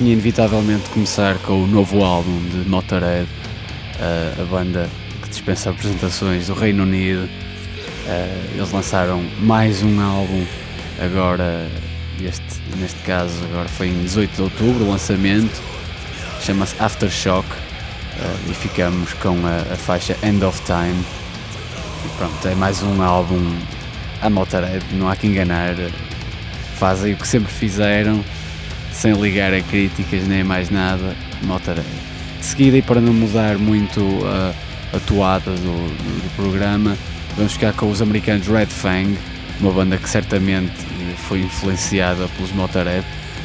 tinha inevitavelmente de começar com o novo álbum de Motorhead, a banda que dispensa apresentações do Reino Unido. Eles lançaram mais um álbum agora, este, neste caso, agora foi em 18 de outubro, o lançamento, chama-se Aftershock e ficamos com a, a faixa End of Time. E pronto, é mais um álbum a Motorhead, não há que enganar, fazem o que sempre fizeram sem ligar a críticas nem mais nada, Motorhead. De seguida, e para não mudar muito a, a toada do, do, do, programa, vamos ficar com os americanos Red Fang, uma banda que certamente foi influenciada pelos Motorhead,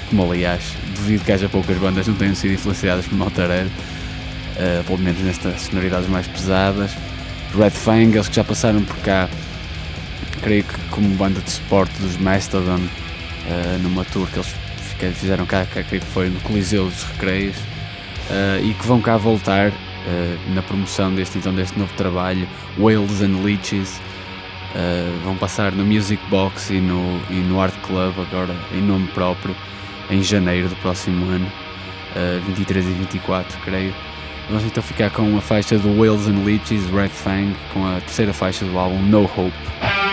como aliás, devido que haja poucas bandas não tenham sido influenciadas por Motorhead, uh, pelo menos nestas sonoridades mais pesadas. Red Fang, eles que já passaram por cá, creio que como banda de suporte dos Mastodon, uh, numa tour que eles que fizeram cá, que foi no Coliseu dos Recreios, uh, e que vão cá voltar uh, na promoção deste, então, deste novo trabalho, Whales and Leeches. Uh, vão passar no Music Box e no, e no Art Club, agora em nome próprio, em janeiro do próximo ano, 23 e 24, creio. Vamos então ficar com a faixa do Whales and Leeches, Red Fang, com a terceira faixa do álbum No Hope.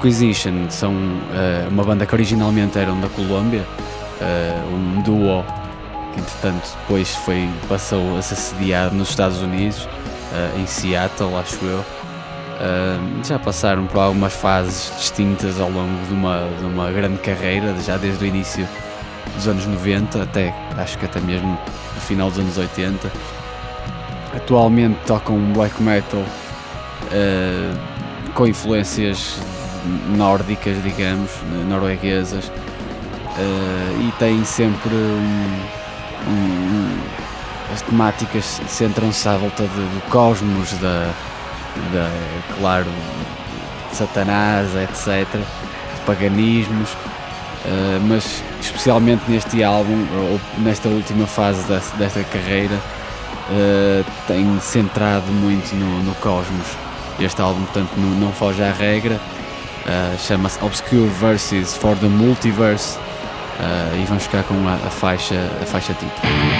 Inquisition são uh, uma banda que originalmente eram da Colômbia, uh, um duo que entretanto depois foi, passou a ser sediado nos Estados Unidos, uh, em Seattle, acho eu. já passaram por algumas fases distintas ao longo de uma, de uma grande carreira, já desde o início dos anos 90 até acho que até mesmo no final dos anos 80. Atualmente tocam black metal com influências nórdicas, digamos, norueguesas, uh, e tem sempre um, um, as temáticas centram-se à volta de, do cosmos, da, da, claro, de Satanás, etc., de paganismos, uh, mas especialmente neste álbum, ou nesta última fase desta, desta carreira, uh, tem centrado muito no, no, cosmos. Este álbum, portanto, não, não foge à regra, uh, chama-se Obscure Verses for the Multiverse e vamos ficar com a, a faixa, a faixa título.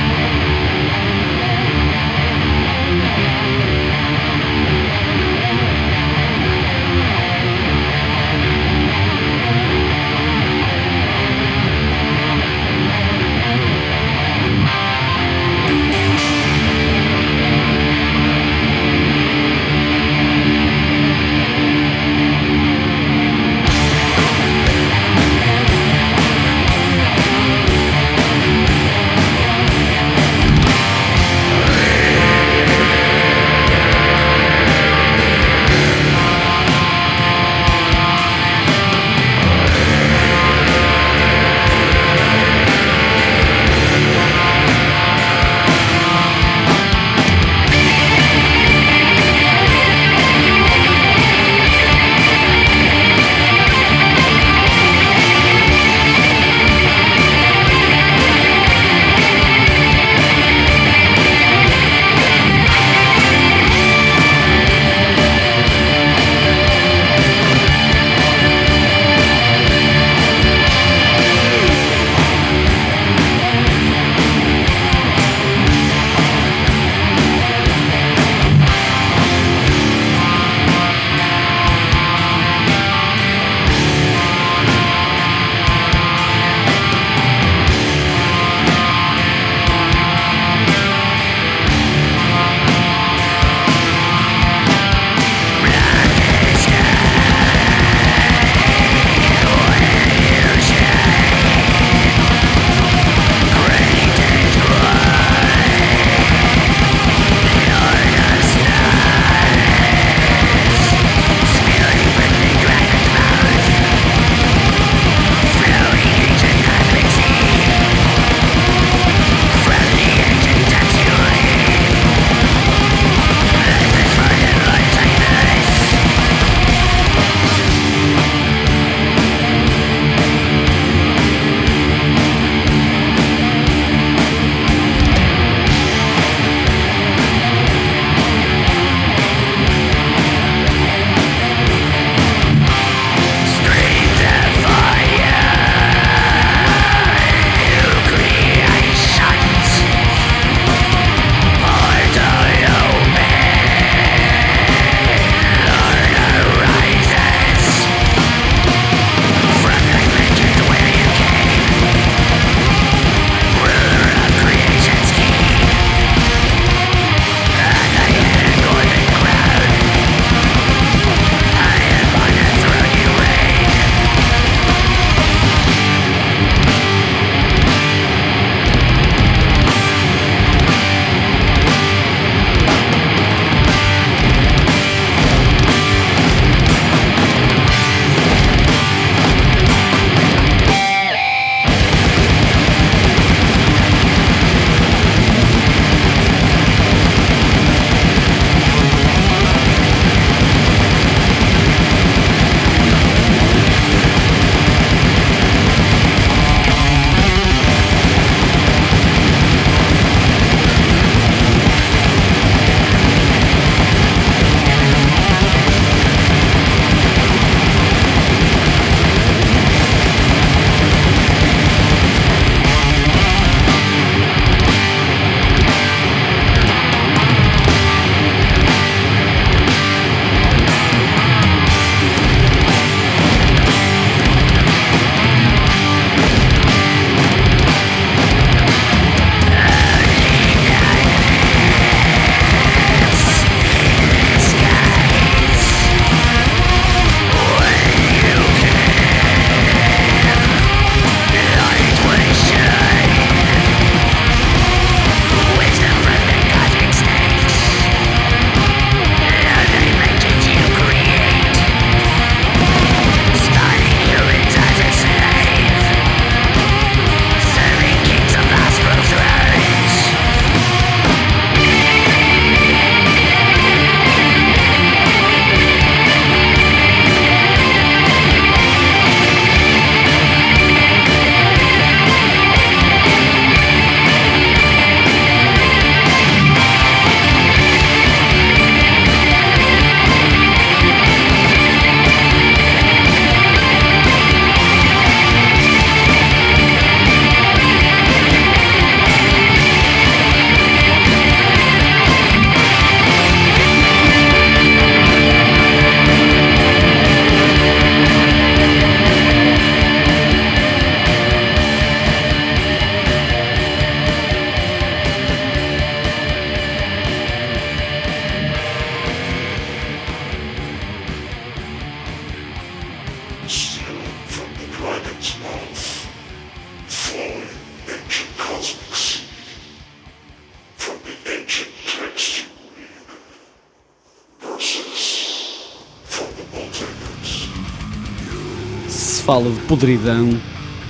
Fala de podridão,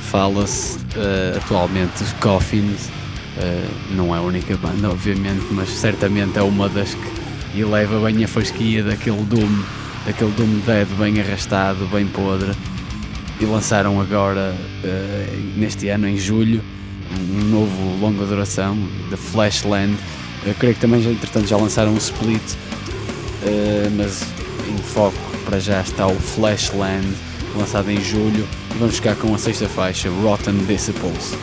fala-se uh, atualmente dos Coffins. Uh, não é a única banda, obviamente, mas certamente é uma das que eleva bem a fasquia daquele Doom, daquele Doom Dead bem arrastado, bem podre. E lançaram agora, uh, neste ano, em julho, um novo longa duração, The Flashland. Eu creio que também, entretanto, já lançaram um split, mas em foco para já está o Flashland lançado em julho, vamos ficar com a sexta faixa, Rotten Disciples.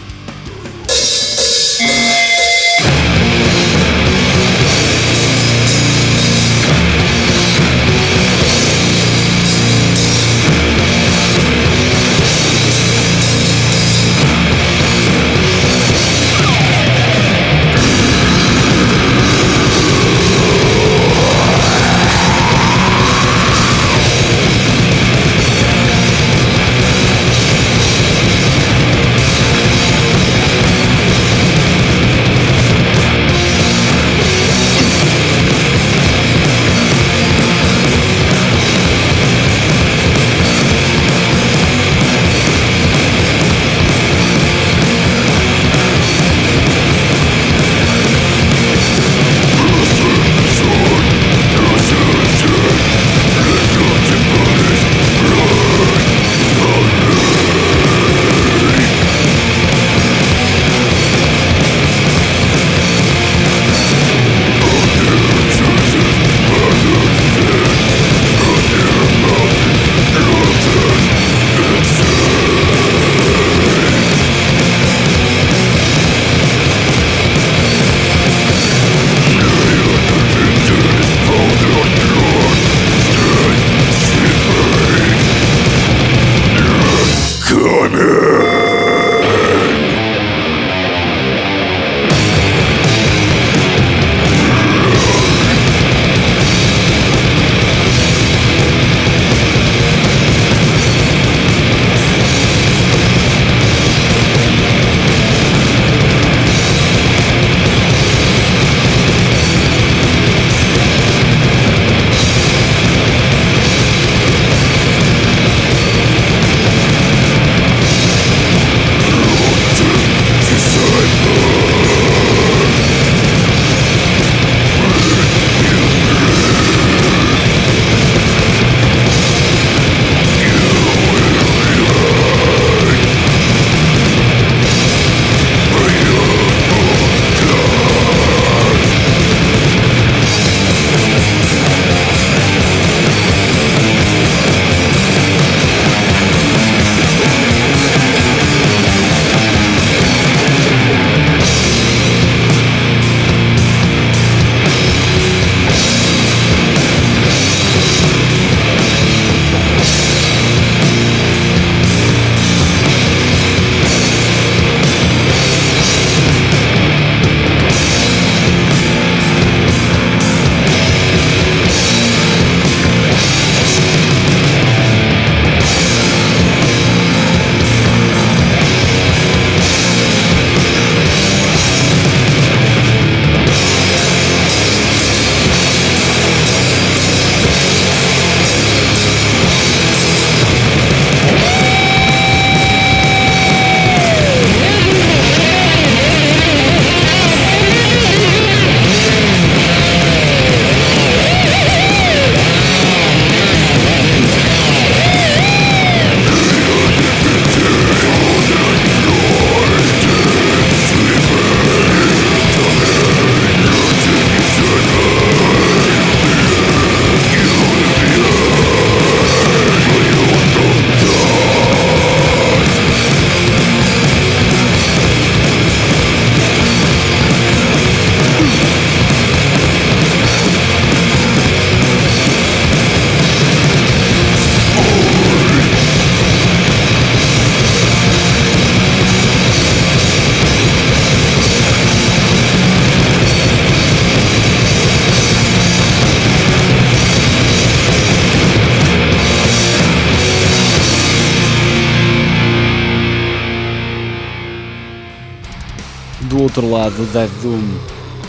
Do Dead Doom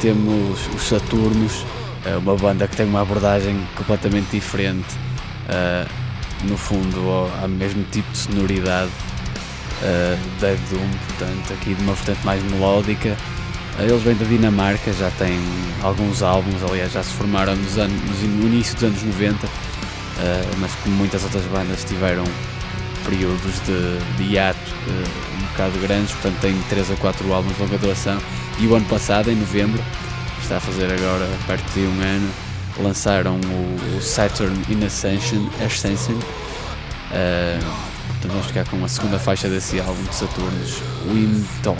temos os Saturnos, eh, uma banda que tem uma abordagem completamente diferente. Uh, no fundo ao, mesmo tipo de sonoridade uh, Dead Doom, portanto aqui de uma vertente mais melódica. Uh, eles vêm da Dinamarca, já têm alguns álbuns, aliás já se formaram nos anos, no início dos anos 90, uh, mas como muitas outras bandas tiveram períodos de, de hiato um bocado grandes, portanto têm 3 a 4 álbuns de longa duração e o ano passado, em novembro, está a fazer agora perto de um ano, lançaram o, Saturn in Ascension, Ascension uh, portanto vamos ficar com a segunda faixa desse álbum de Saturnos, Wind Dawn.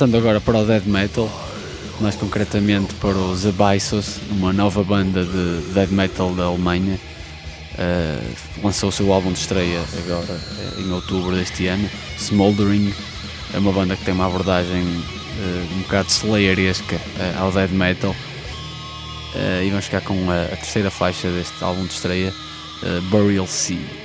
Passando agora para o Dead Metal, mais concretamente para o The Byssos, uma nova banda de Dead Metal da Alemanha. Uh, lançou o seu álbum de estreia agora eh, em outubro deste ano, Smoldering. É uma banda que tem uma abordagem uh, um bocado slayeresca uh, ao Dead Metal. e vamos ficar com a, a, terceira faixa deste álbum de estreia, Burial Sea.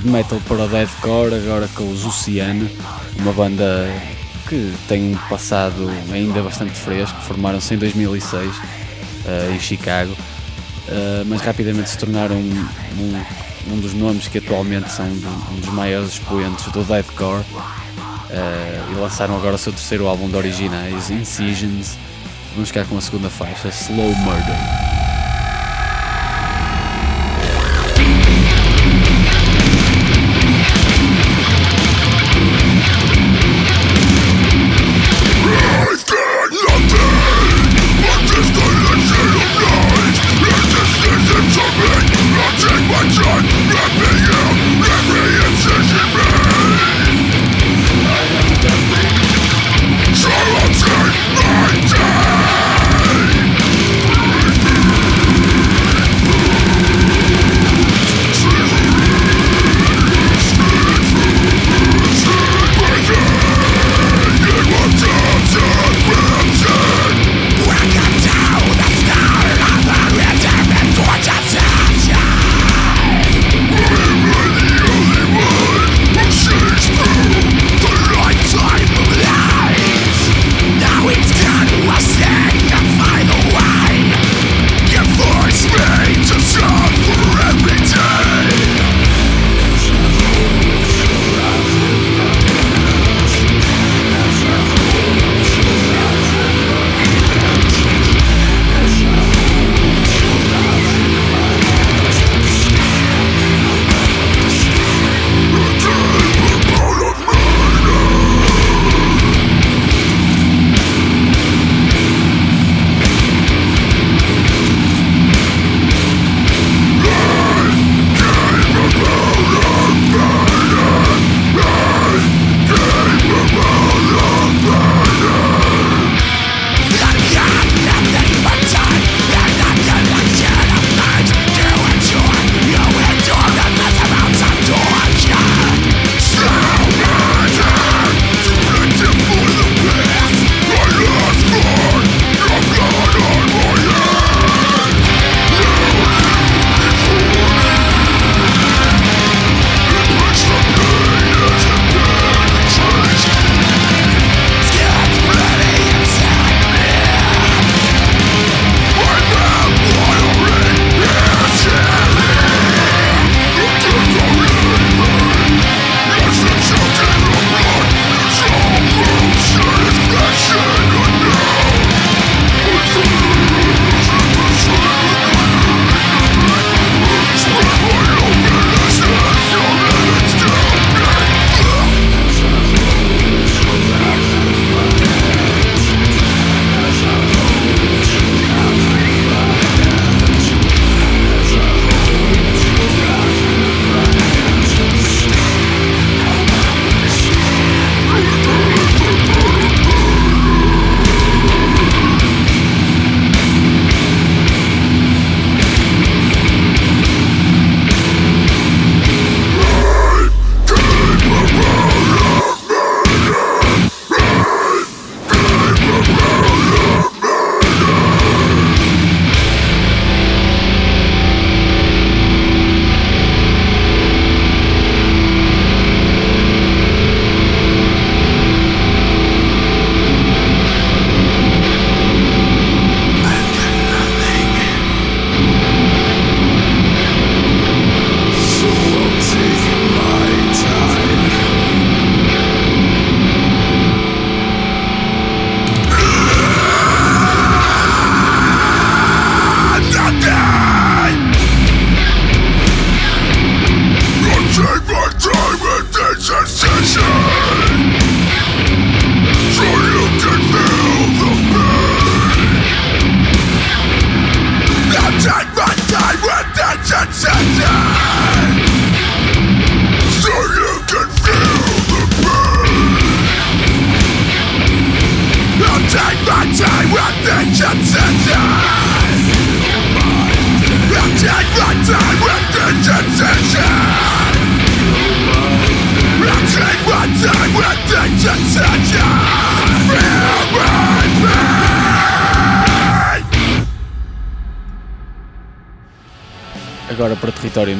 Death metal para o deathcore, agora com os Oceano, uma banda que tem um passado ainda bastante fresco, formaram-se em 2006 uh, eh, em Chicago, uh, mas rapidamente se tornaram um, um, um, dos nomes que atualmente são um dos maiores expoentes do deathcore uh, e lançaram agora o seu terceiro álbum de originais, Incisions. Vamos ficar com a segunda faixa, Slow Murder.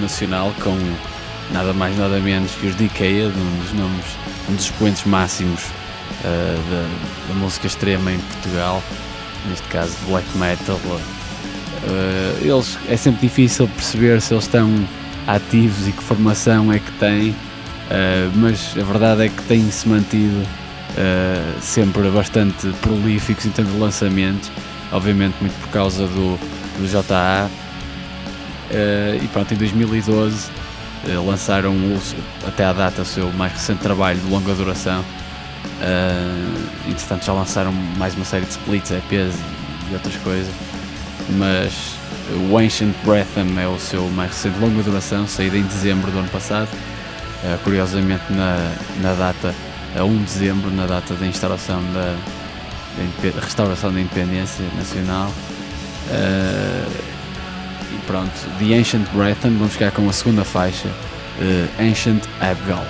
Nacional com nada mais nada menos que os Decade, um dos nomes, um dos expoentes máximos uh, da, da, música extrema em Portugal, neste caso black metal. Uh, eles é sempre difícil perceber se eles estão ativos e que formação é que têm, uh, mas a verdade é que têm-se mantido sempre bastante prolíficos em termos de lançamentos, obviamente muito por causa do, do JA. E pronto, em 2012 lançaram até à data o seu mais recente trabalho de longa duração. Uh, entretanto já lançaram mais uma série de splits, EPs e outras coisas, mas o Ancient Breatham é o seu mais recente longa duração, saída em dezembro do ano passado, uh, curiosamente na, na data, a 1 de dezembro, na data da instalação da, da restauração da independência nacional. Uh, e pronto, The Ancient Breatham, vamos ficar com a segunda faixa, uh, Ancient Abgal.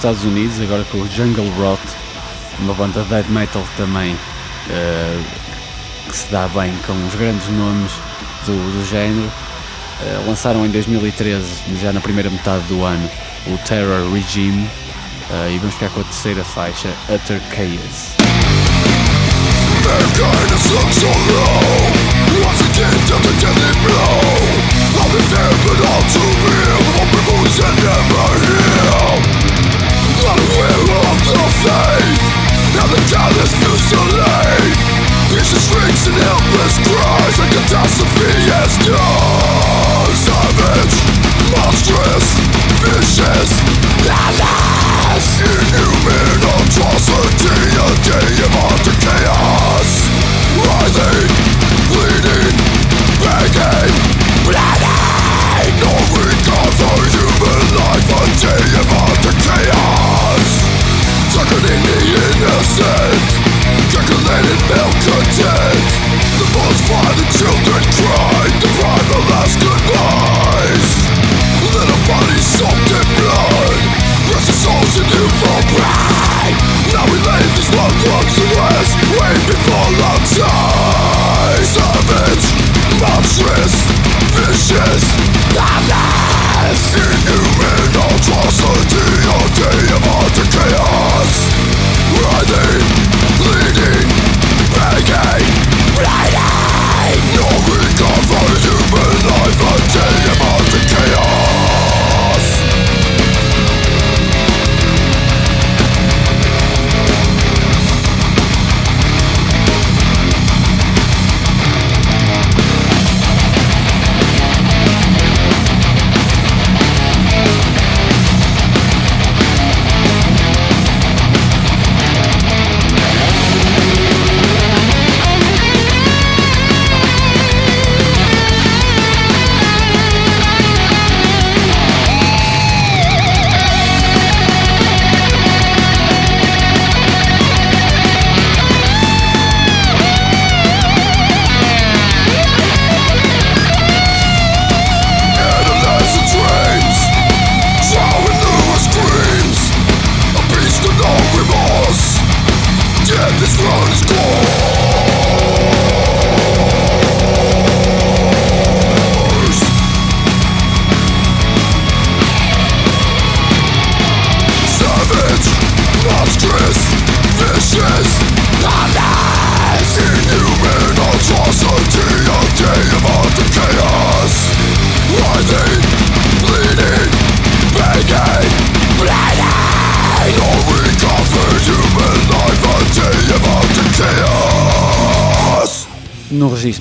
Estados Unidos, agora com o Jungle Rot, uma banda de death metal também uh, que se dá bem com os grandes nomes do, do género. Uh, lançaram em 2013, já na primeira metade do ano, o Terror Regime uh, e vamos ficar com a terceira faixa, Utter Chaos. Now the darkness feels so Vicious shrieks and helpless cries A catastrophe. Savage, monstrous, vicious, atrocity, a day of utter chaos. Bleeding, begging, No for human life, a day of utter chaos. Darkening the innocent Calculated malcontent The bullets fly, the children cry Deprive the last goodbyes. Little bodies soaked in blood. Precious souls in evil pride. Now we lay these loved ones We've been fallen Savage, monstrous, vicious, Inhuman atrocity day of utter chaos. Bleeding, begging, bleeding No regard for human life, a day of utter chaos.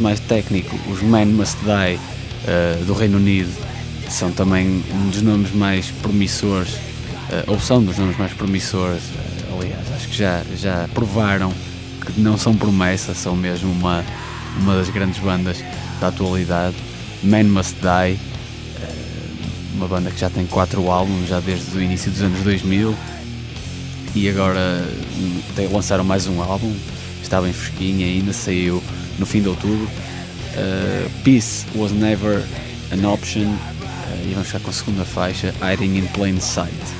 Mais técnico, os Man Must Die uh, do Reino Unido são também um dos nomes mais promissores, uh, ou são dos nomes mais promissores, uh, aliás, acho que já, já provaram que não são promessa, são mesmo uma, uma das grandes bandas da atualidade. Man Must Die, uma banda que já tem quatro álbuns, já desde o início dos anos 2000, e agora lançaram mais um álbum, está bem fresquinho ainda, saiu no fim de outubro. Uh, Peace was never an option. Uh, e vamos ficar com a segunda faixa, Hiding in Plain Sight.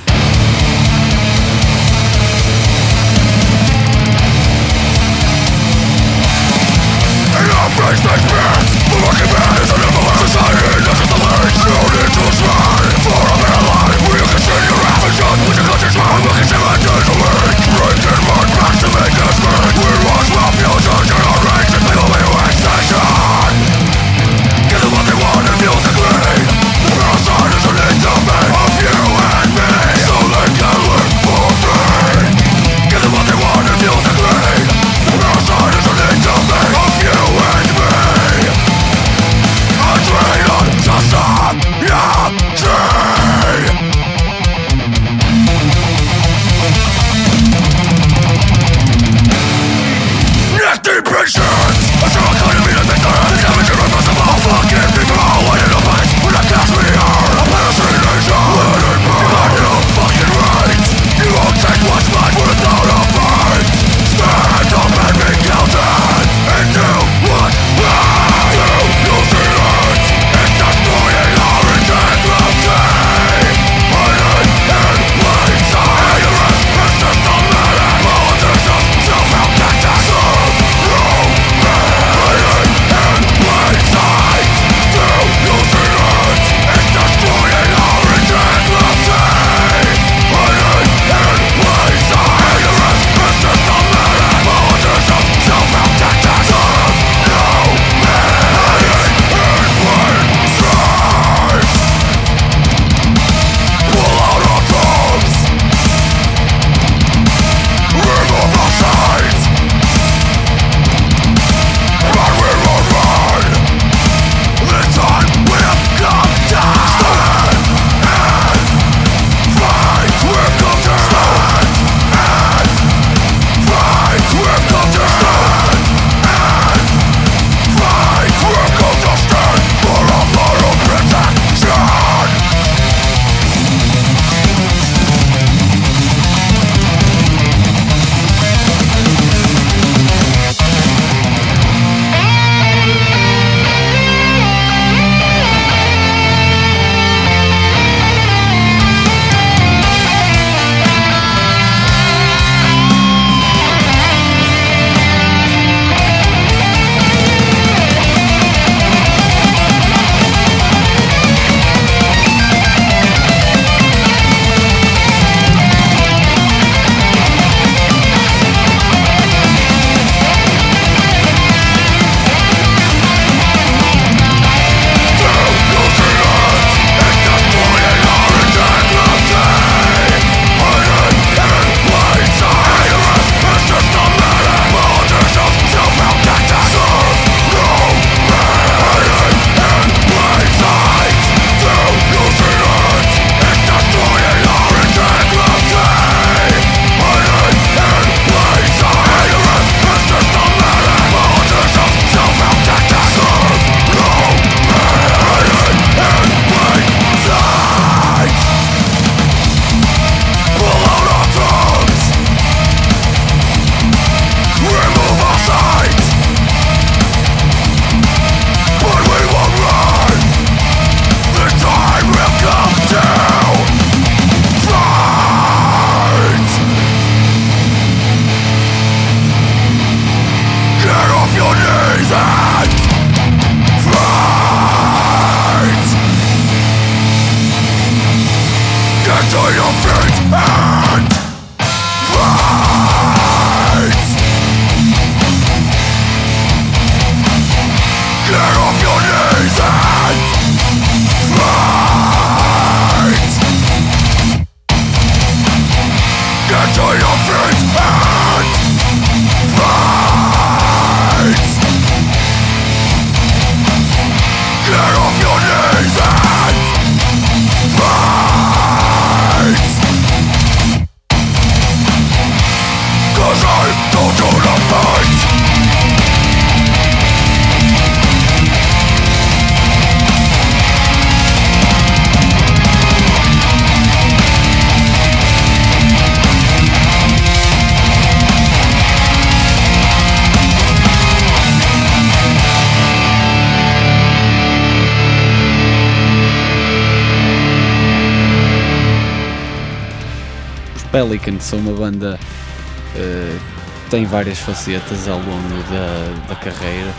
Várias facetas ao longo da, da carreira,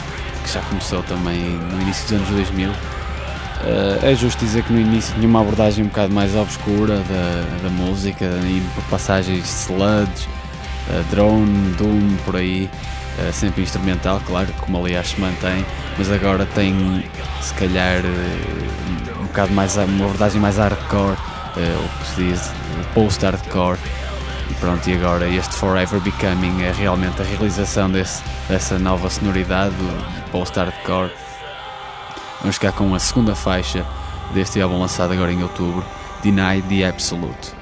que já começou também no início dos anos 2000. Uh, eh, é justo dizer que no início tinha uma abordagem um bocado mais obscura da, da música, indo por passagens sludge, uh, drone, doom, por aí, uh, sempre instrumental, claro, como aliás se mantém, mas agora tem se calhar um bocado mais uma abordagem mais hardcore uh, o que se diz post-hardcore. Pronto, e agora este Forever Becoming é realmente a realização desse, dessa nova sonoridade do post-hardcore. Vamos ficar com a segunda faixa deste álbum lançado agora em outubro, Deny the Absolute.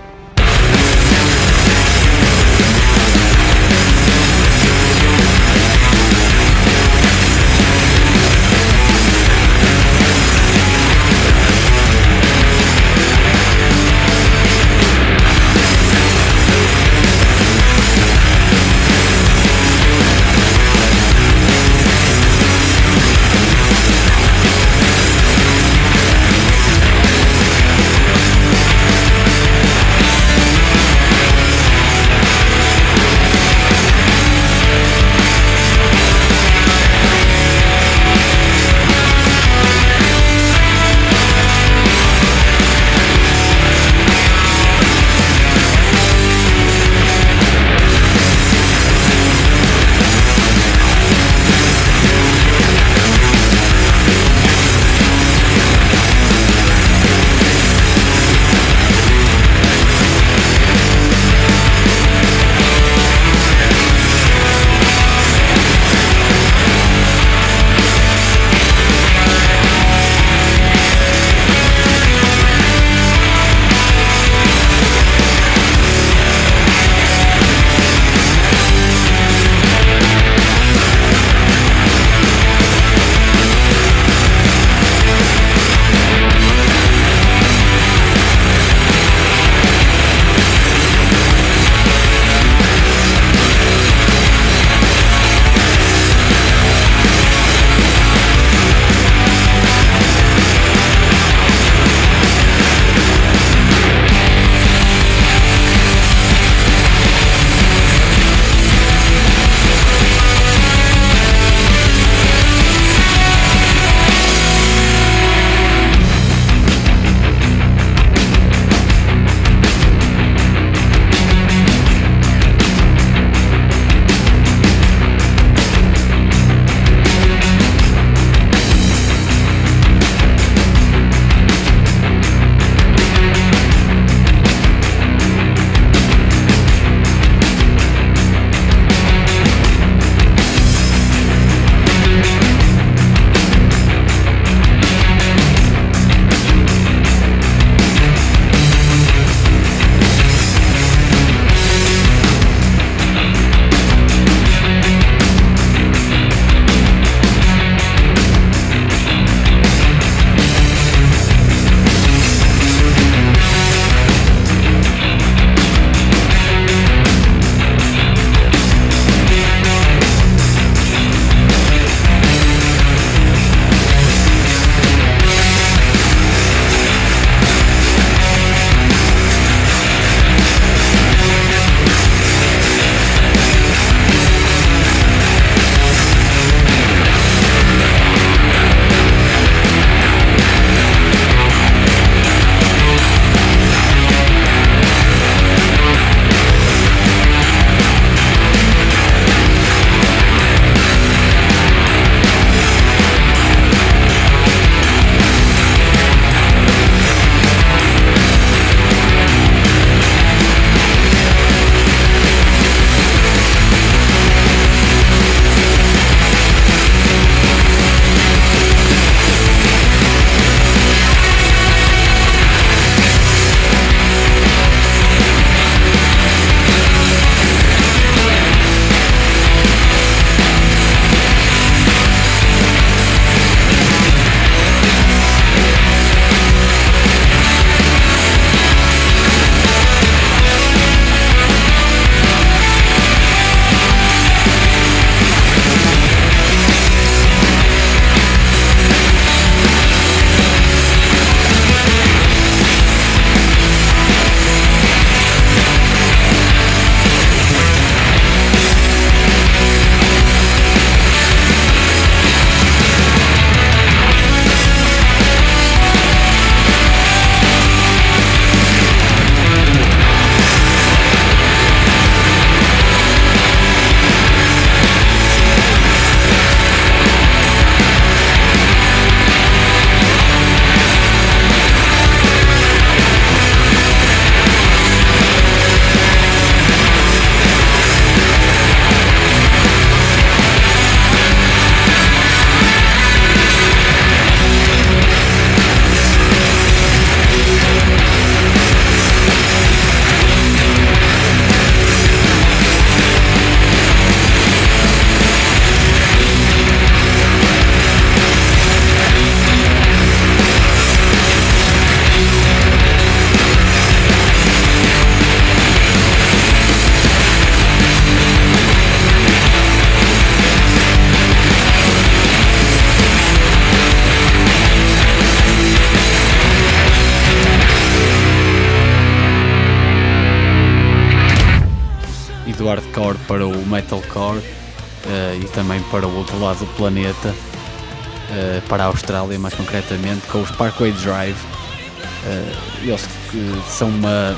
Lado do planeta, uh, para a Austrália mais concretamente, com os Parkway Drive. Uh, eles que são uma,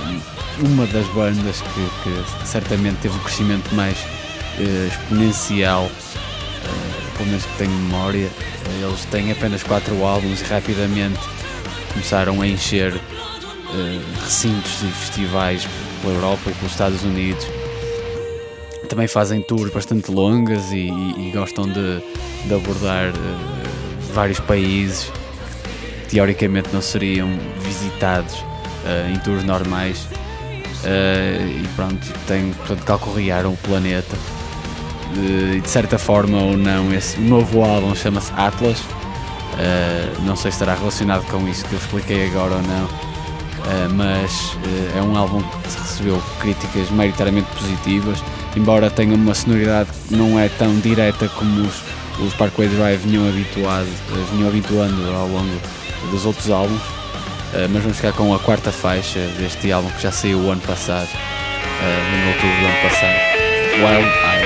uma das bandas que, que certamente teve um crescimento mais exponencial, pelo menos que tenho memória. eles têm apenas 4 álbuns e rapidamente começaram a encher recintos e festivais pela Europa e pelos Estados Unidos também fazem tours bastante longas e, e, e gostam de, de abordar uh, vários países. Que teoricamente não seriam visitados uh, em tours normais. Uh, e pronto, tem, portanto, calcorrearam o planeta. E de certa forma ou não, esse novo álbum chama-se Atlas. Não sei se estará relacionado com isso que eu expliquei agora ou não. Mas é um álbum que recebeu críticas maioritariamente positivas embora tenha uma sonoridade que não é tão direta como os, os Parkway Drive vinham, habituado, eh, vinham habituando ao longo dos outros álbuns. Uh, mas vamos ficar com a quarta faixa deste álbum que já saiu o ano passado, uh, no outubro do ano passado, Wild Eyes.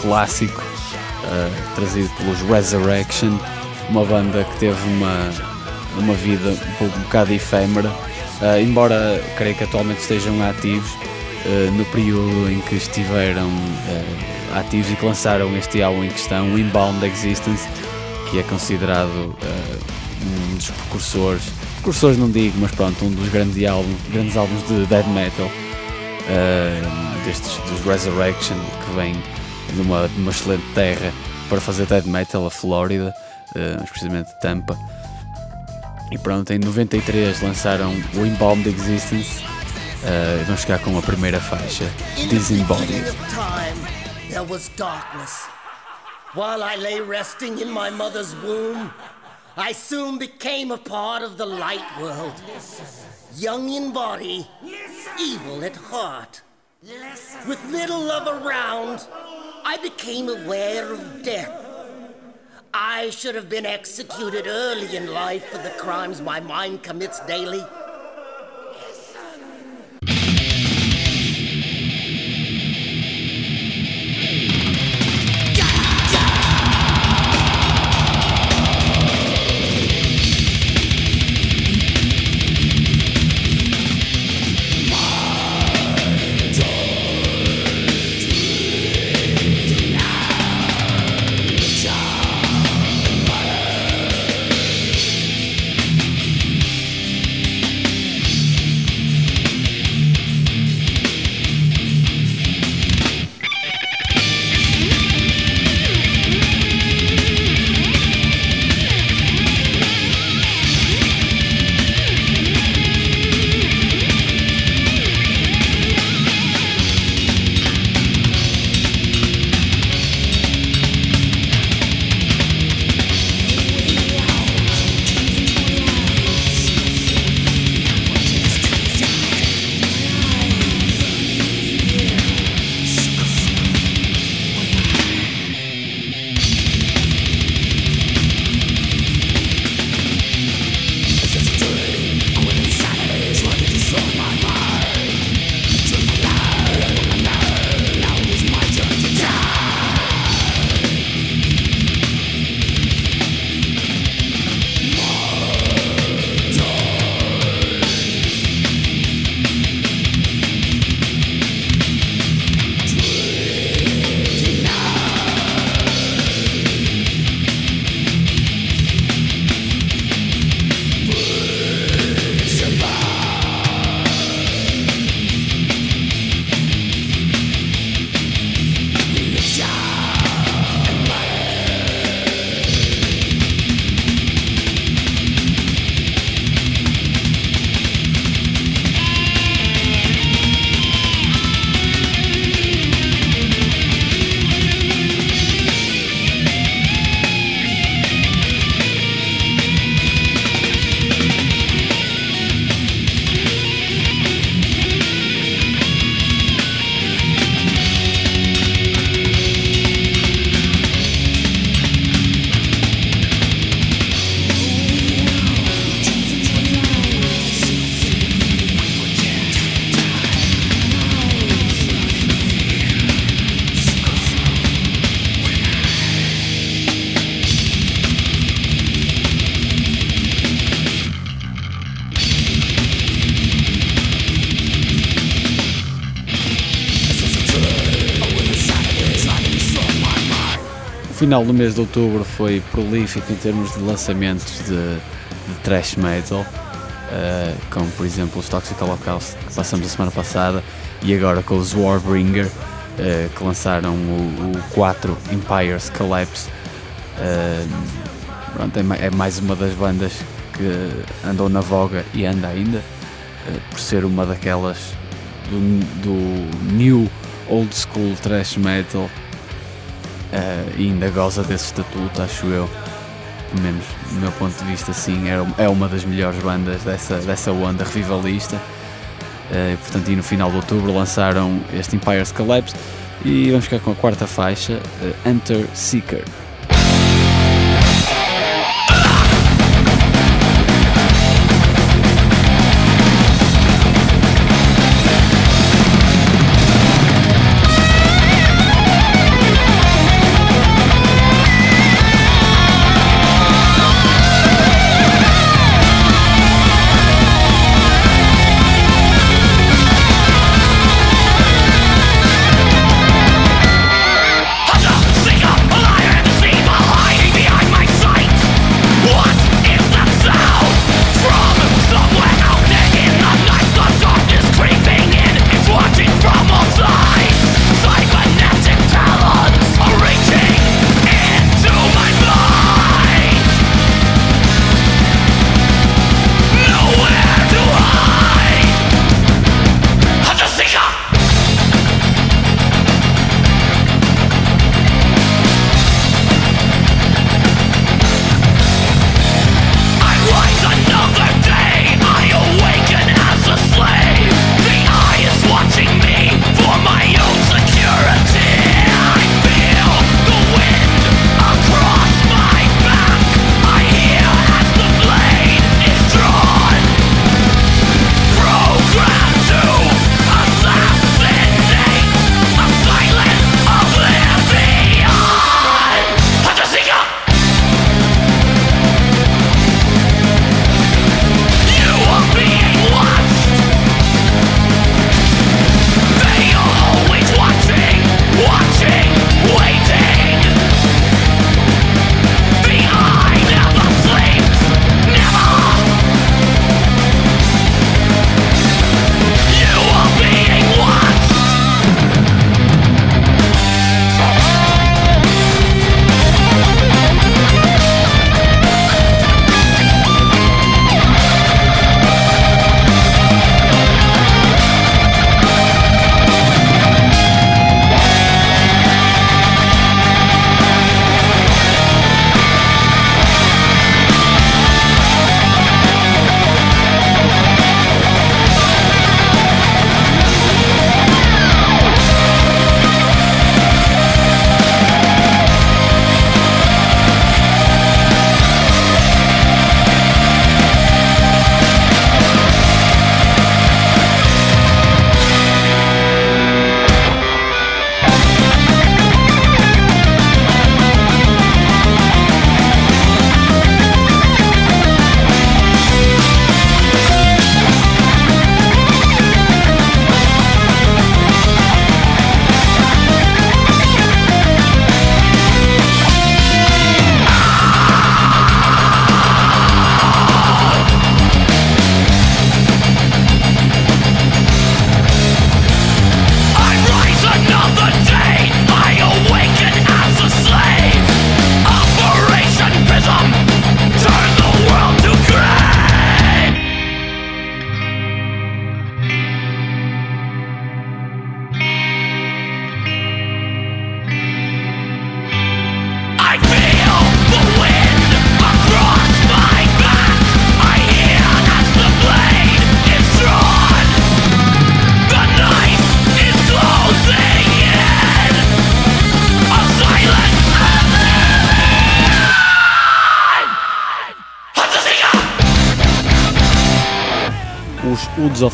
Clássico uh, trazido pelos Resurrection, uma banda que teve uma, uma vida um, um bocado efêmera, uh, embora creio que atualmente estejam ativos uh, no período em que estiveram ativos e que lançaram este álbum em questão, Inbound Existence, que é considerado um dos precursores, precursores não digo, mas pronto, um dos grandes álbuns, grandes álbuns de death metal destes dos Resurrection que vem de uma, de uma excelente terra para fazer death metal, a Flórida, uh, precisamente Tampa. E pronto, em 93 lançaram o Embalmed Existence uh, e vão chegar com a primeira faixa, Disembodied. There was darkness. While I lay resting in my mother's womb, I soon became a part of the light world. Young in body, evil at heart. With little love around, I became aware of death. I should have been executed early in life for the crimes my mind commits daily. Final do mês de outubro foi prolífico em termos de lançamentos de, de thrash metal, uh, como por exemplo os Toxic Holocaust que passamos a semana passada e agora com os Warbringer uh, que lançaram o, o 4 Empires Collapse. Uh, pronto, é, é, mais uma das bandas que andou na voga e anda ainda, por ser uma daquelas do, do new old school thrash metal uh, e ainda goza desse estatuto, acho eu. Pelo menos do meu ponto de vista, sim, é, é uma das melhores bandas dessa, dessa onda revivalista. Uh, portanto, e no final de outubro lançaram este Empire's Collapse e vamos ficar com a quarta faixa, uh, Enter Seeker.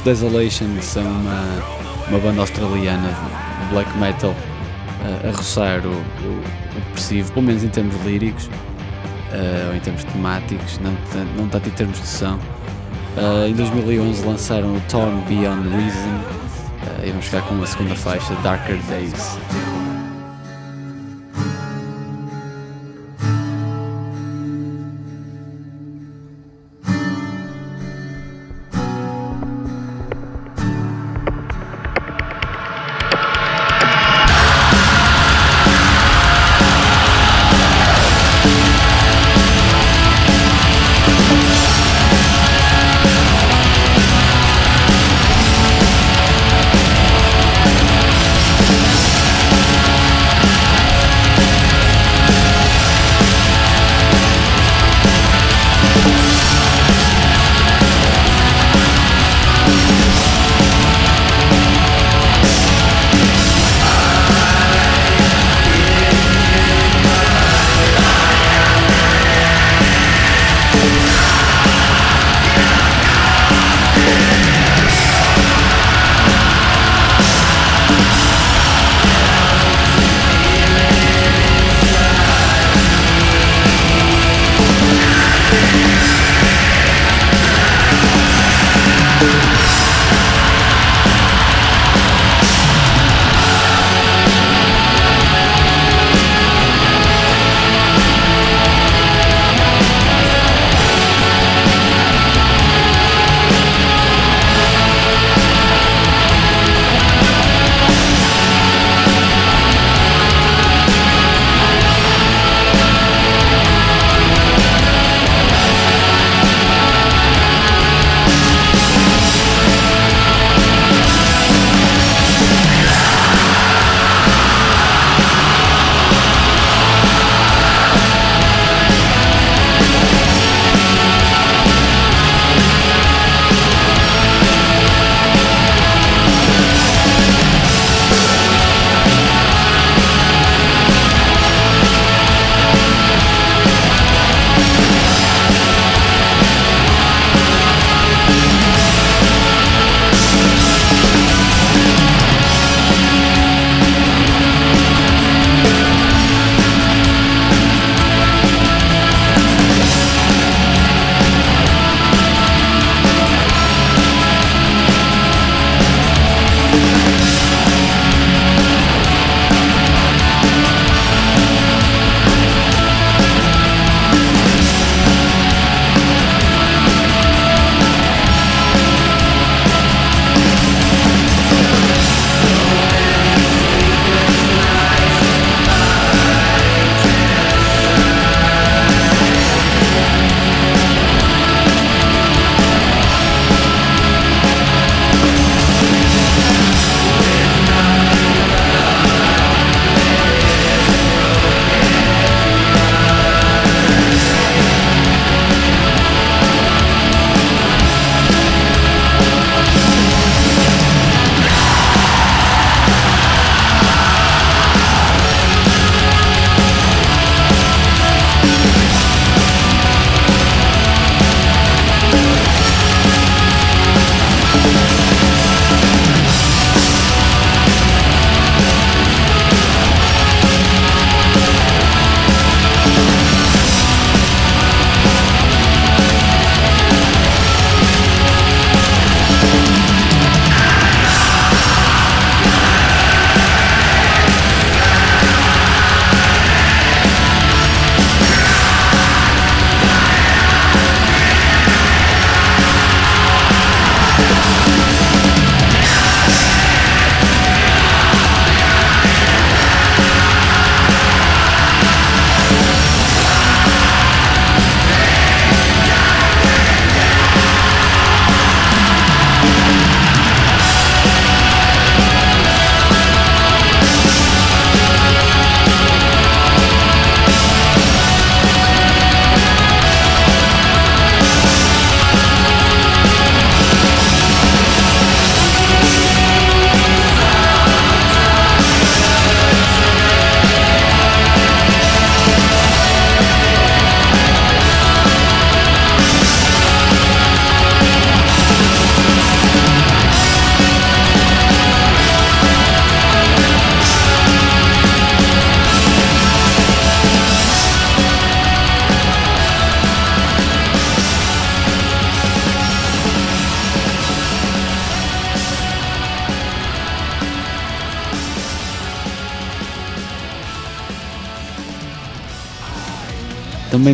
Desolation são uma, uma banda australiana de black metal uh, a roçar o, o, o pelo menos em termos líricos uh, ou em termos temáticos, não, não tanto em termos de som. Uh, em 2011 lançaram o Torn Beyond Reason uh, e vamos ficar com a segunda faixa, Darker Days.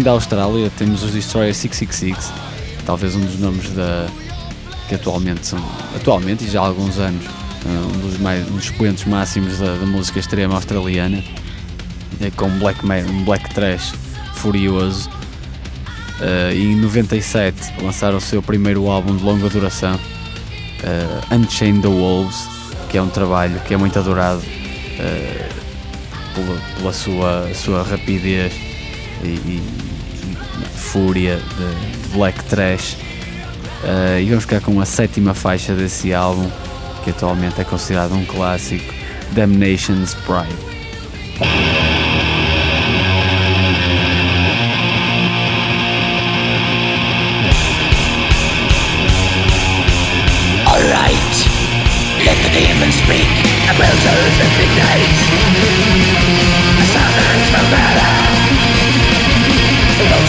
Da Austrália temos os Destroyer 666, talvez um dos nomes da, que atualmente são, atualmente e já há alguns anos, um dos, mais, um dos expoentes máximos da, da música extrema australiana, com um black, um black trash furioso. Uh, em 97 lançaram o seu primeiro álbum de longa duração, uh, Unchained the Wolves, que é um trabalho que é muito adorado uh, pela, pela, sua, sua rapidez e, e fúria de, black trash. Uh, e vamos ficar com a sétima faixa desse álbum, que atualmente é considerado um clássico, Damnation's Pride. Demons speak A builders and midnight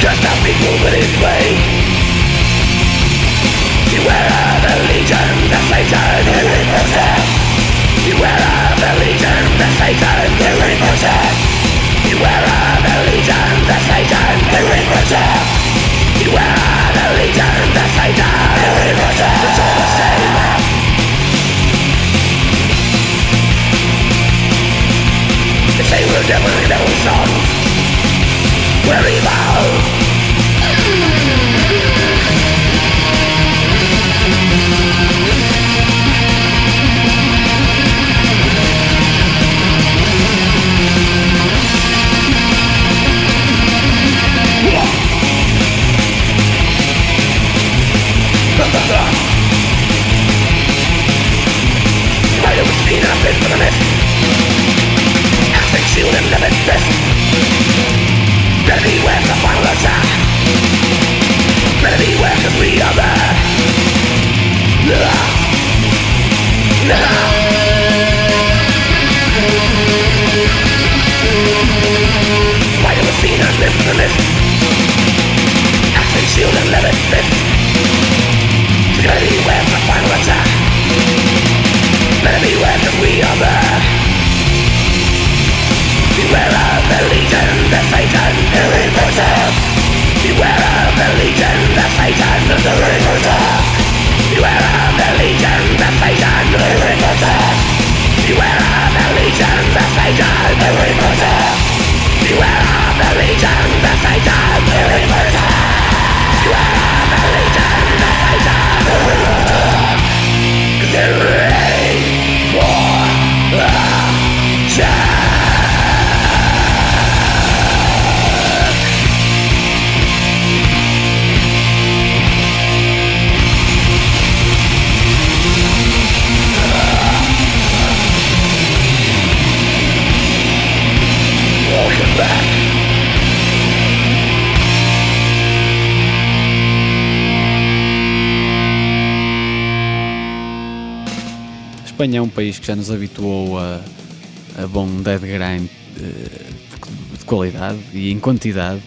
just how people will it Beware of the legion, the Satan who represents Beware of the legion, the Satan who represents Beware of the legion, the Satan who represents Beware of the legion, the Satan who represents It's all the same They say we're definitely devil sons will evolve Spider was for the mist Half concealed in never mist Better beware the final attack. Better beware we are for this? Acting shield and the final attack. Better beware cause we are back Beware of the legion, the Satan, the reporter Beware of the legion, the Satan, the reporter Beware of the legion, the Satan, the reporter Beware of the legion, the Satan, the reporter Beware of the legion, the Satan, the reporter Beware of the legion, the Satan, the reporter They're ready for the Espanha é um país que já nos habituou a, a bom dead grind uh, de qualidade e em quantidade.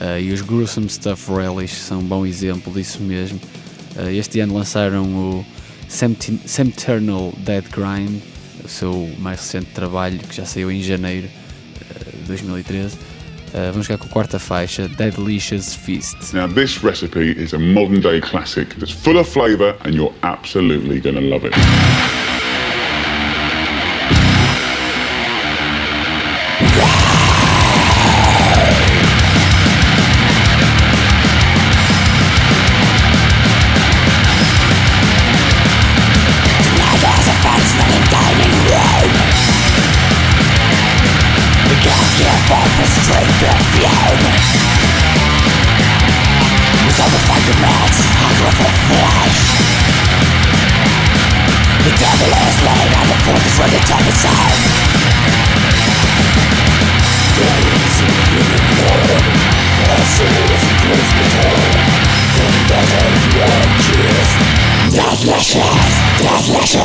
Uh, e os Gruesome Stuff Relish são um bom exemplo disso mesmo. Uh, este ano lançaram o Sempternal Dead Grind, o seu mais recente trabalho que já saiu em janeiro de 2013. Uh, vamos jogar com a quarta faixa, Deadlicious Feast. Now this recipe is a modern day classic that's full of flavour and you're absolutely gonna love it.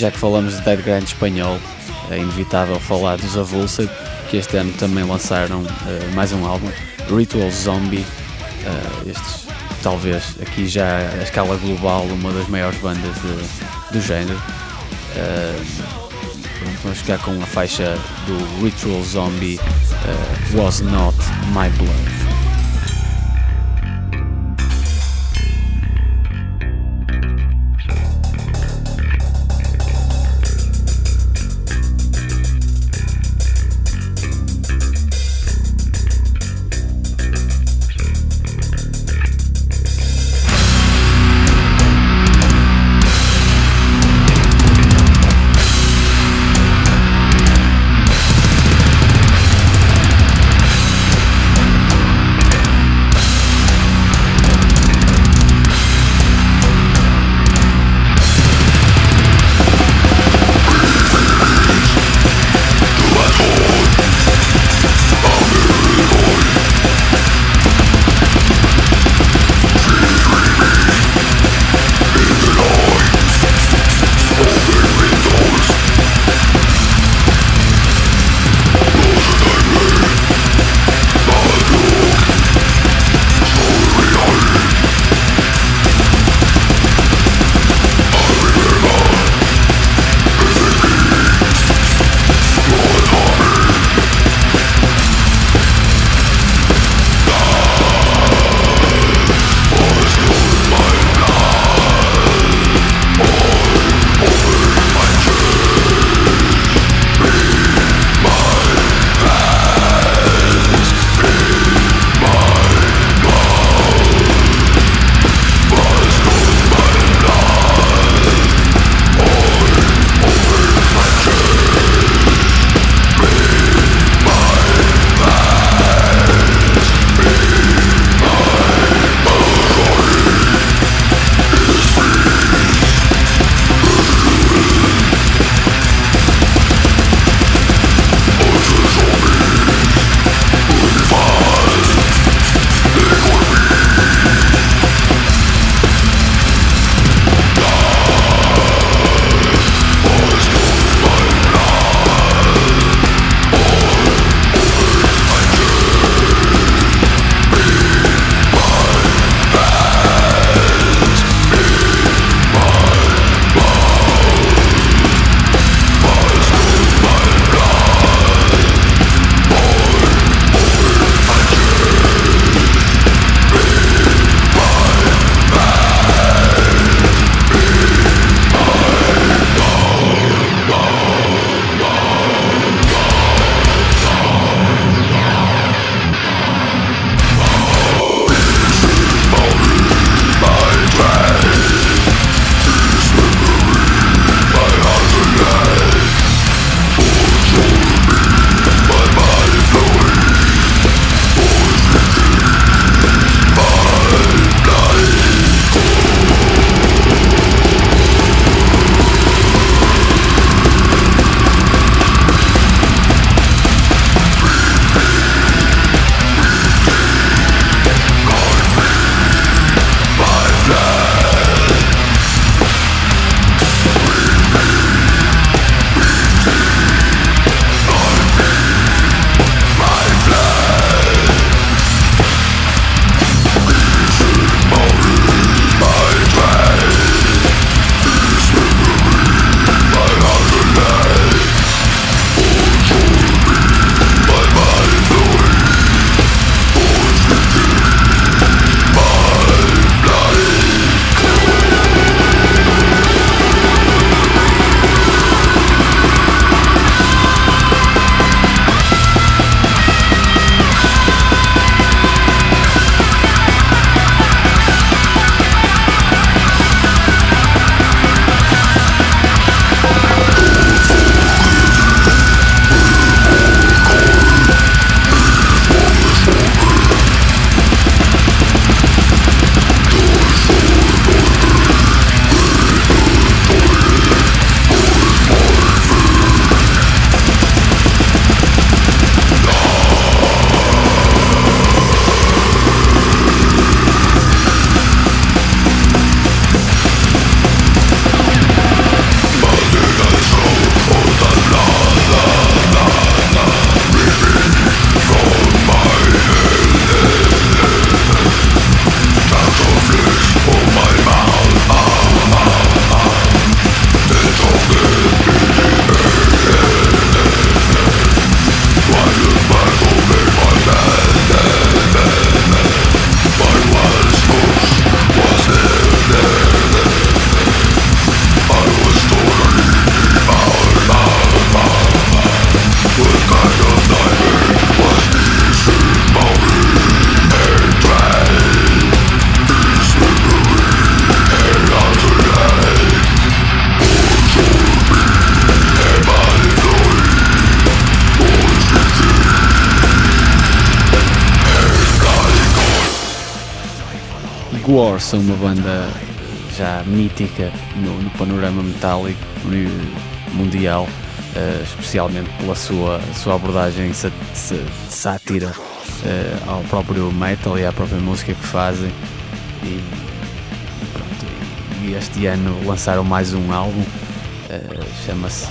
já que falamos de Dead Grind espanhol, é inevitável falar dos Avulsa, que este ano também lançaram uh, mais um álbum, Ritual Zombie. Uh, estes, talvez aqui já a escala global, uma das maiores bandas de, do género. Uh, vamos ficar com a faixa do Ritual Zombie Was Not My Blood. São uma banda já mítica no, no panorama metálico mundial, uh, especialmente pela sua, sua abordagem sátira uh, ao próprio metal e à própria música que fazem. E, pronto, e este ano lançaram mais um álbum, uh, chama-se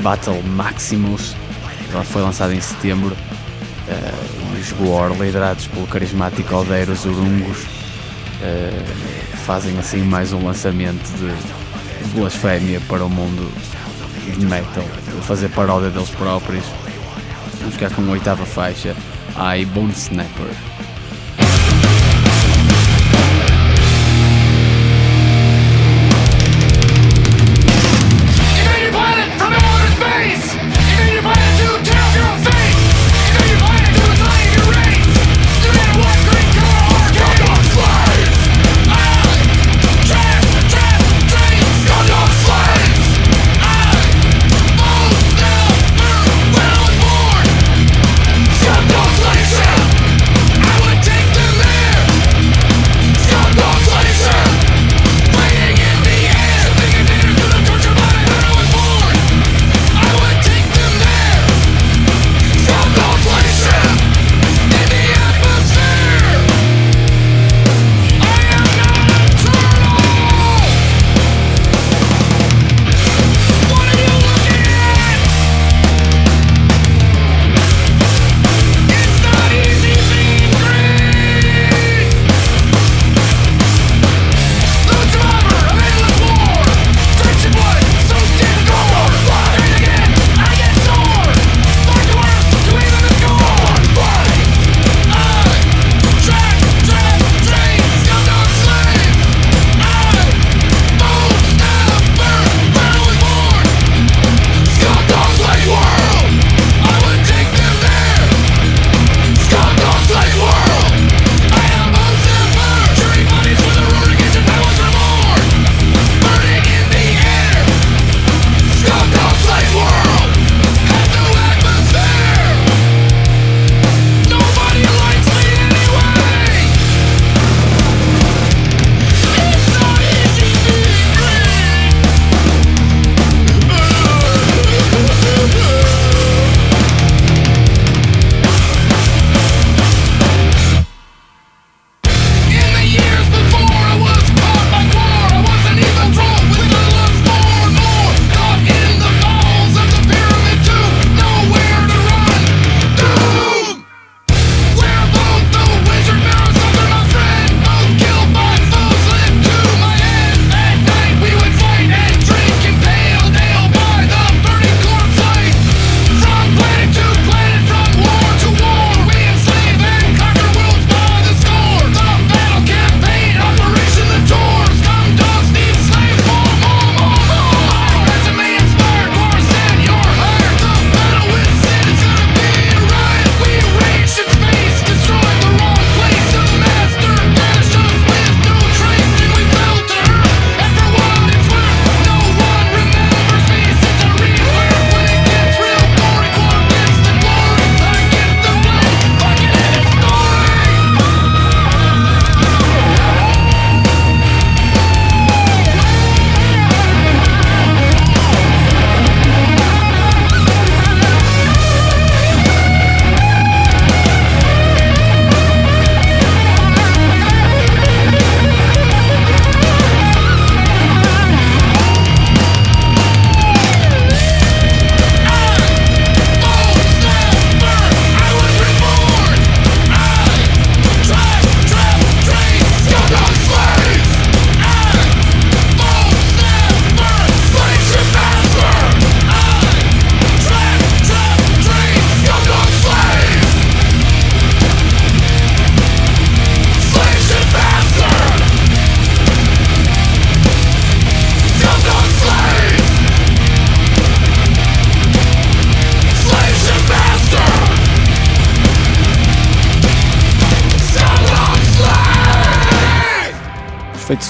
Battle Maximus, já foi lançado em setembro. Uh, os Gore, liderados pelo carismático Aldeiros Urungos, uh, fazem assim mais um lançamento de blasfémia para o mundo de metal, fazer paródia deles próprios. Vamos ficar com a oitava faixa, I Bone Snapper.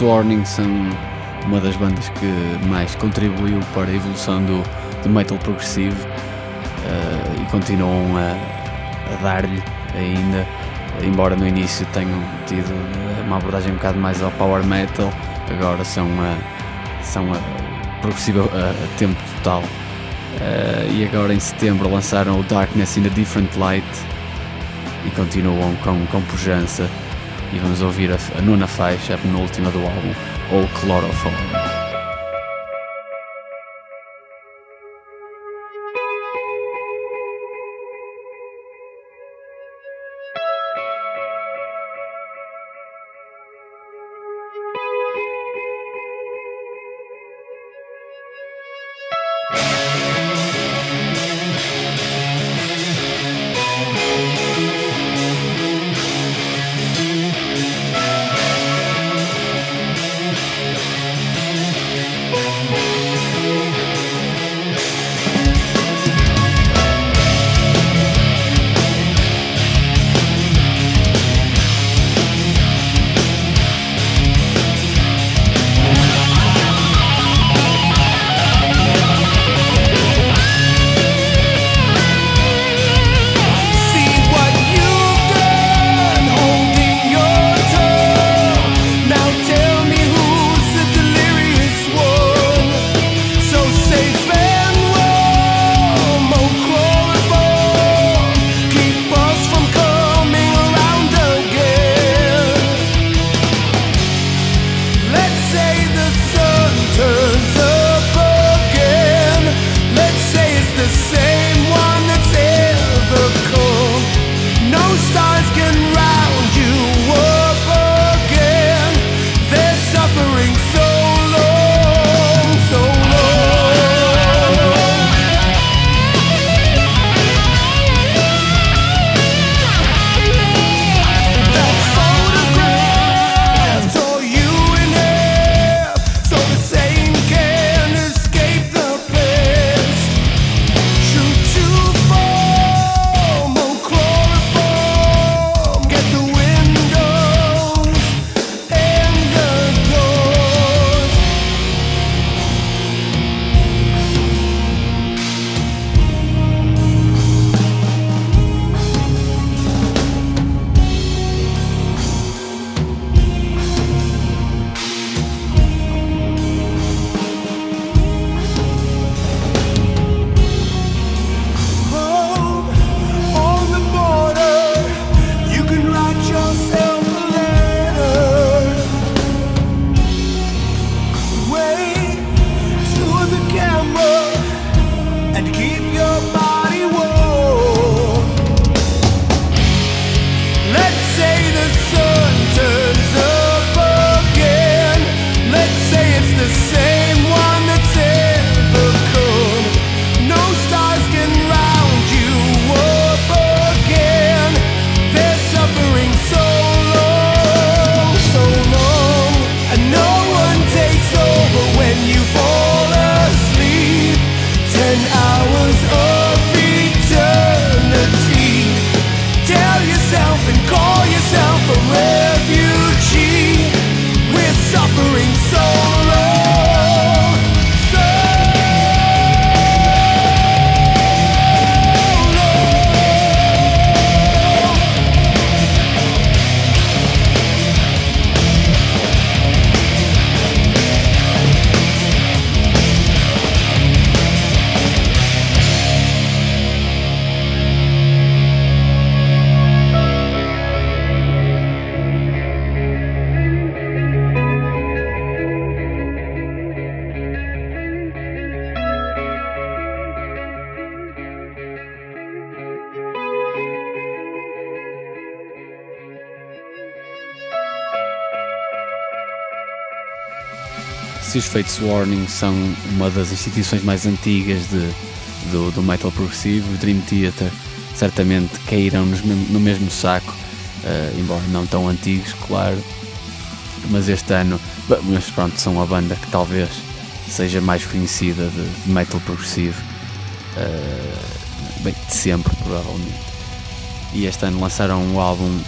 Warning são uma das bandas que mais contribuiu para a evolução do, do metal progressivo uh, e continuam a, a dar-lhe ainda, embora no início tenham tido uma abordagem um bocado mais ao power metal, agora são a, são a progressiva a, a tempo total. Uh, e agora em setembro lançaram o Darkness in a Different Light e continuam com, com pujança. E vamos ouvir a, a nona faixa, a penúltima do álbum, ou Chloroform. Fates Warning são uma das instituições mais antigas de, do, do metal progressivo, Dream Theater certamente caíram no mesmo saco, uh, embora não tão antigos, claro. Mas este ano, mas pronto, são a banda que talvez seja mais conhecida de, de metal progressivo, uh, bem, de sempre, provavelmente. E este ano lançaram um álbum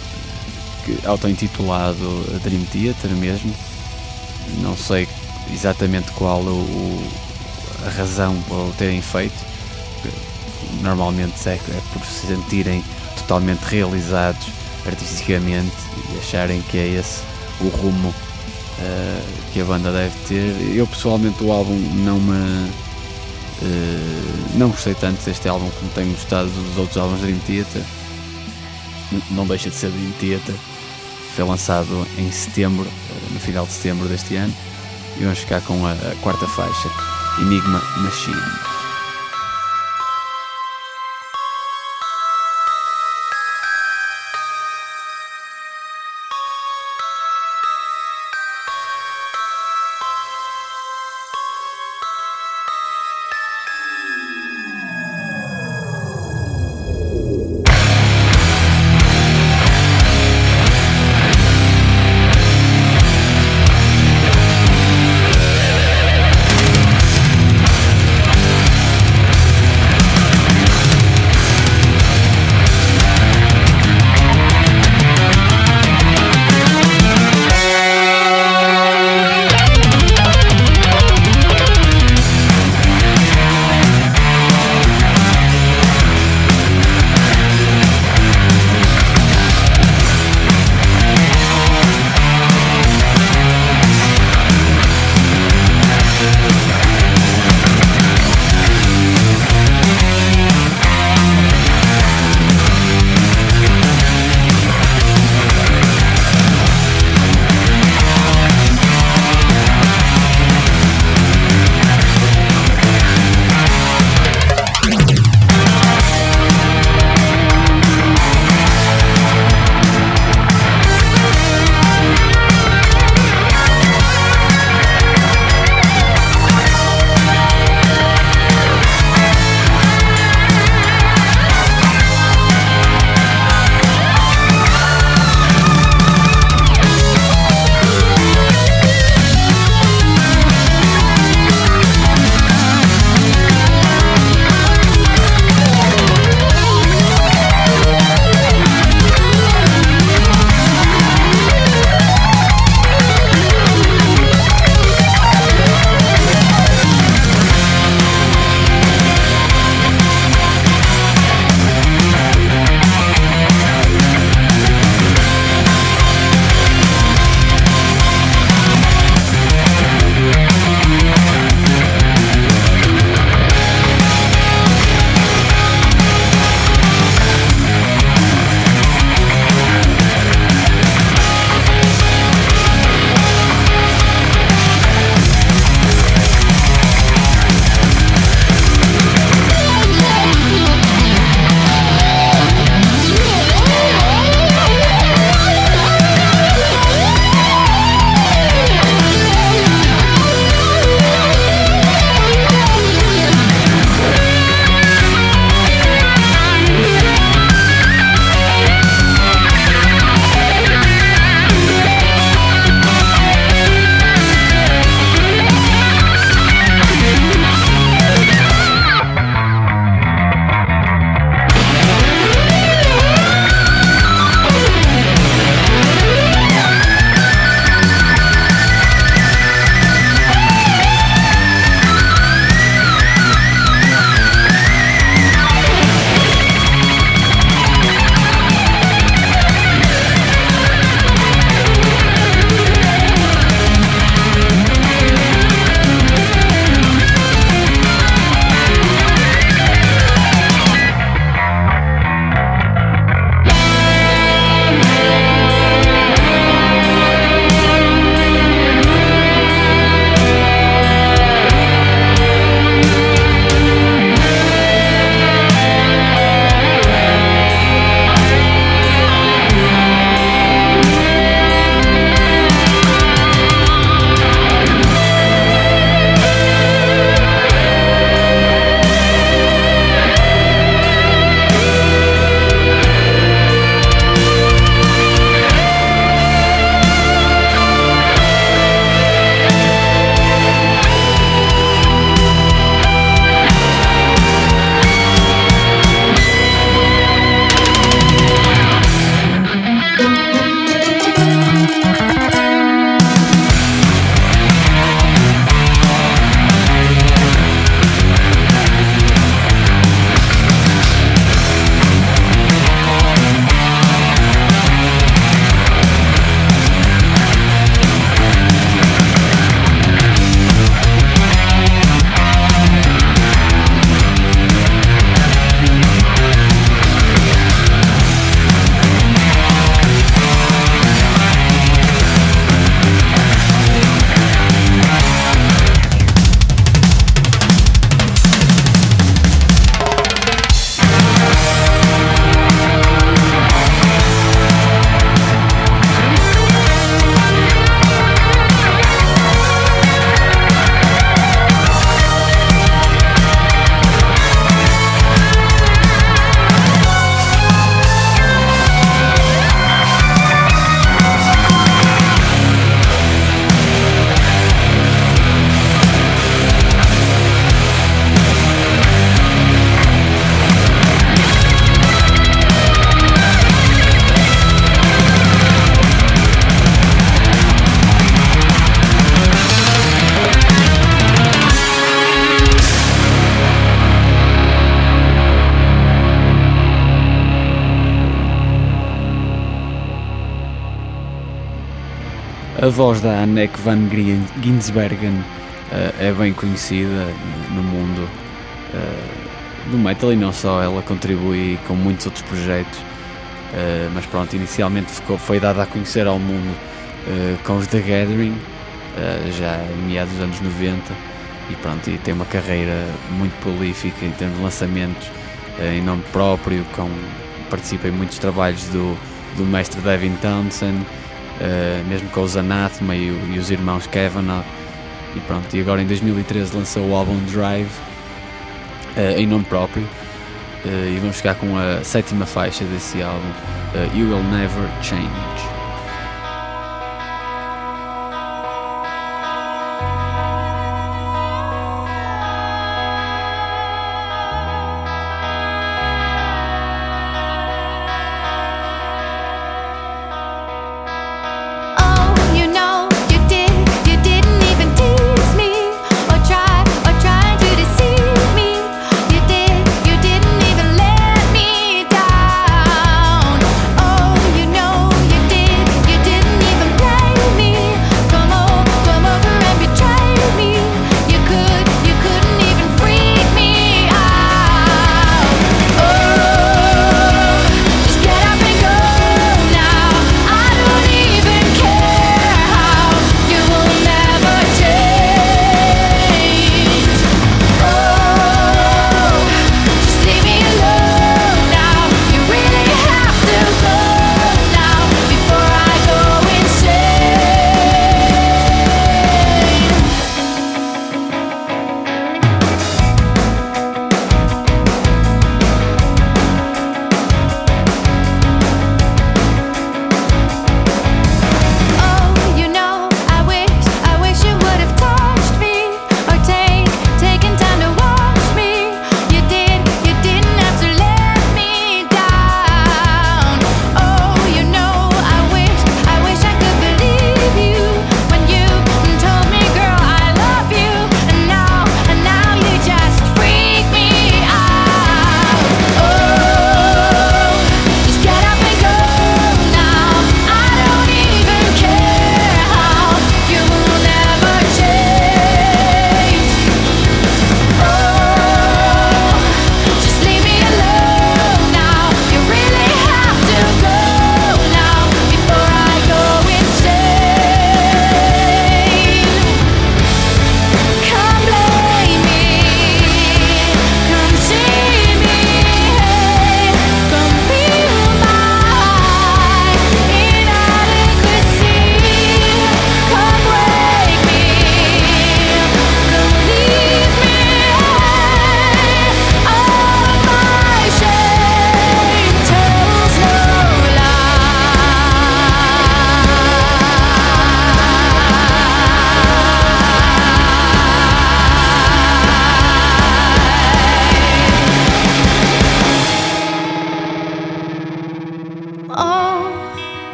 auto-intitulado Dream Theater mesmo. Não sei exatamente qual o, a razão para o terem feito. Normalmente é, é por se sentirem totalmente realizados artisticamente e acharem que é esse o rumo uh, que a banda deve ter. Eu pessoalmente o álbum não me uh, não gostei tanto deste álbum como tenho gostado dos outros álbuns da Dream Theater. Não deixa de ser Dream Theater. Foi lançado em setembro, uh, no final de setembro deste ano. E vamos ficar com a, quarta faixa, Enigma Machine. Voz da Anneke van Ginsbergen é bem conhecida no mundo do metal e não só, ela contribui com muitos outros projetos, mas pronto, inicialmente ficou, foi dada a conhecer ao mundo com os The Gathering, já em meados dos anos 90, e pronto, e tem uma carreira muito prolífica em termos de lançamentos em nome próprio, com, participa em muitos trabalhos do, do mestre Devin Townsend, mesmo com os Anathema e, e os irmãos Kavanagh, e pronto, e agora em 2013 lançou o álbum Drive uh, em nome próprio uh, e vamos chegar com a sétima faixa desse álbum, uh, You Will Never Change.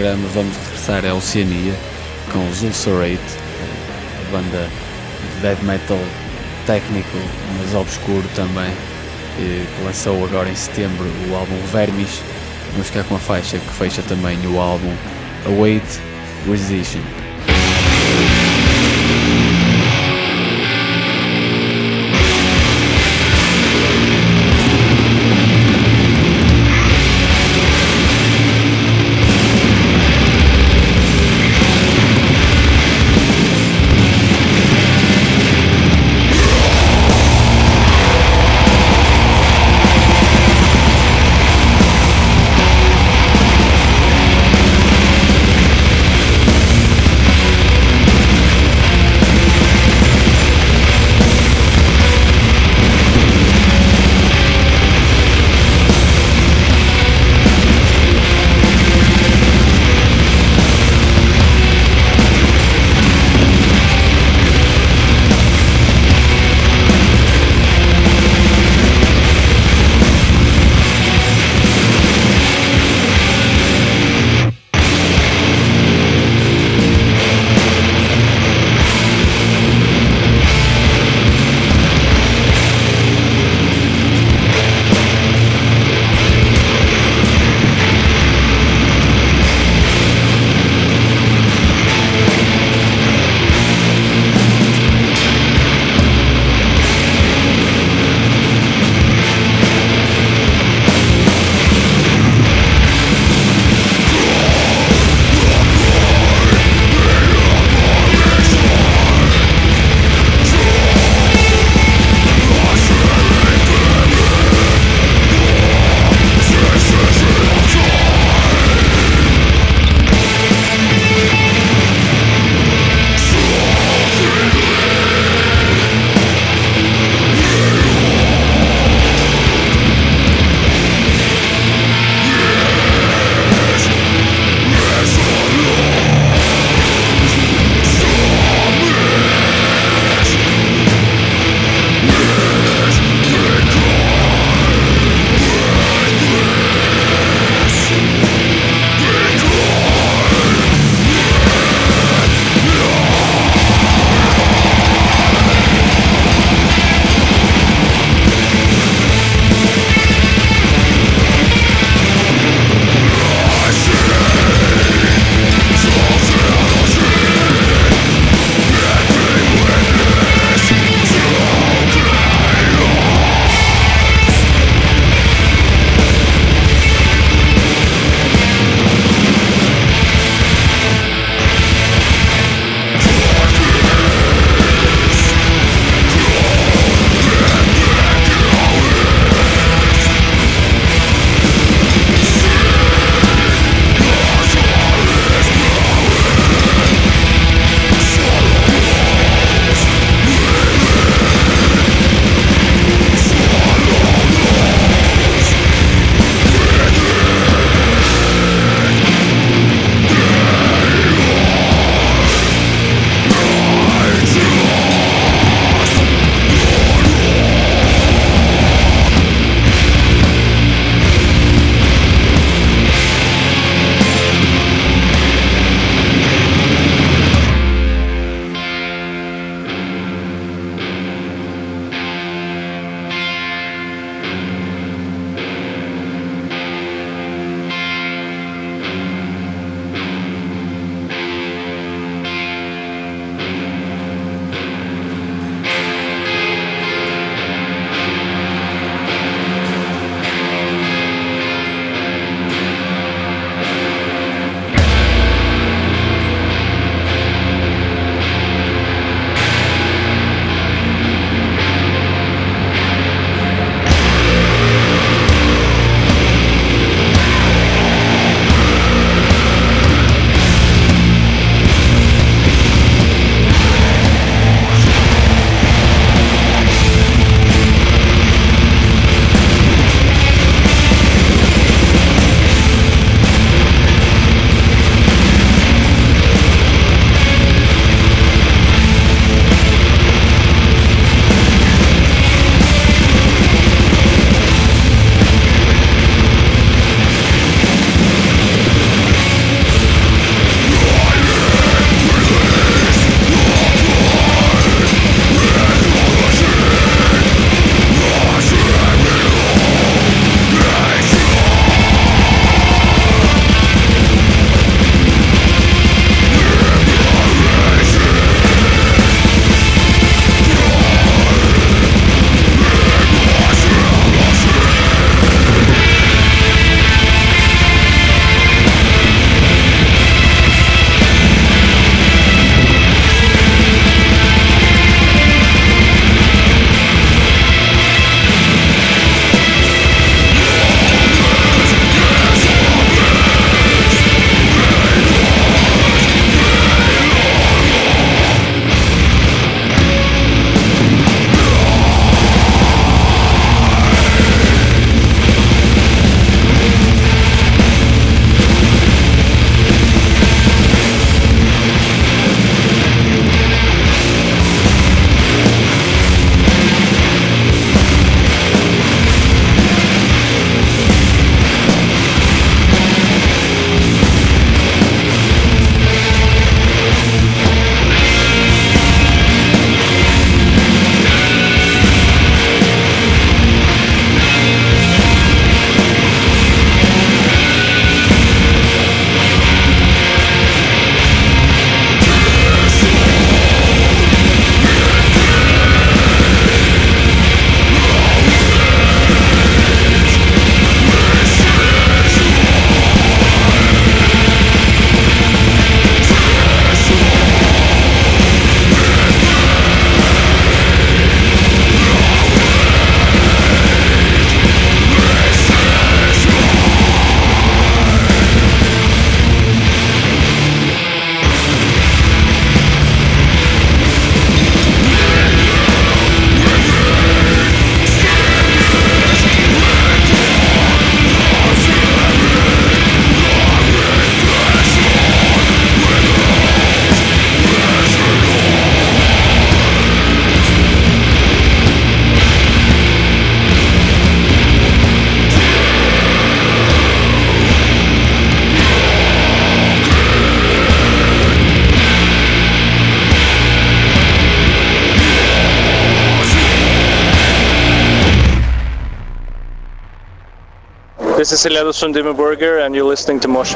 Programa vamos regressar à Oceania com os Ulcerate, a banda de death metal técnico, mas obscuro também, que lançou agora em setembro o álbum Vermis. Vamos ficar com a faixa que fecha também o álbum Await Resistance. This is Elias from Dimmu Burger, and you're listening to Mosh.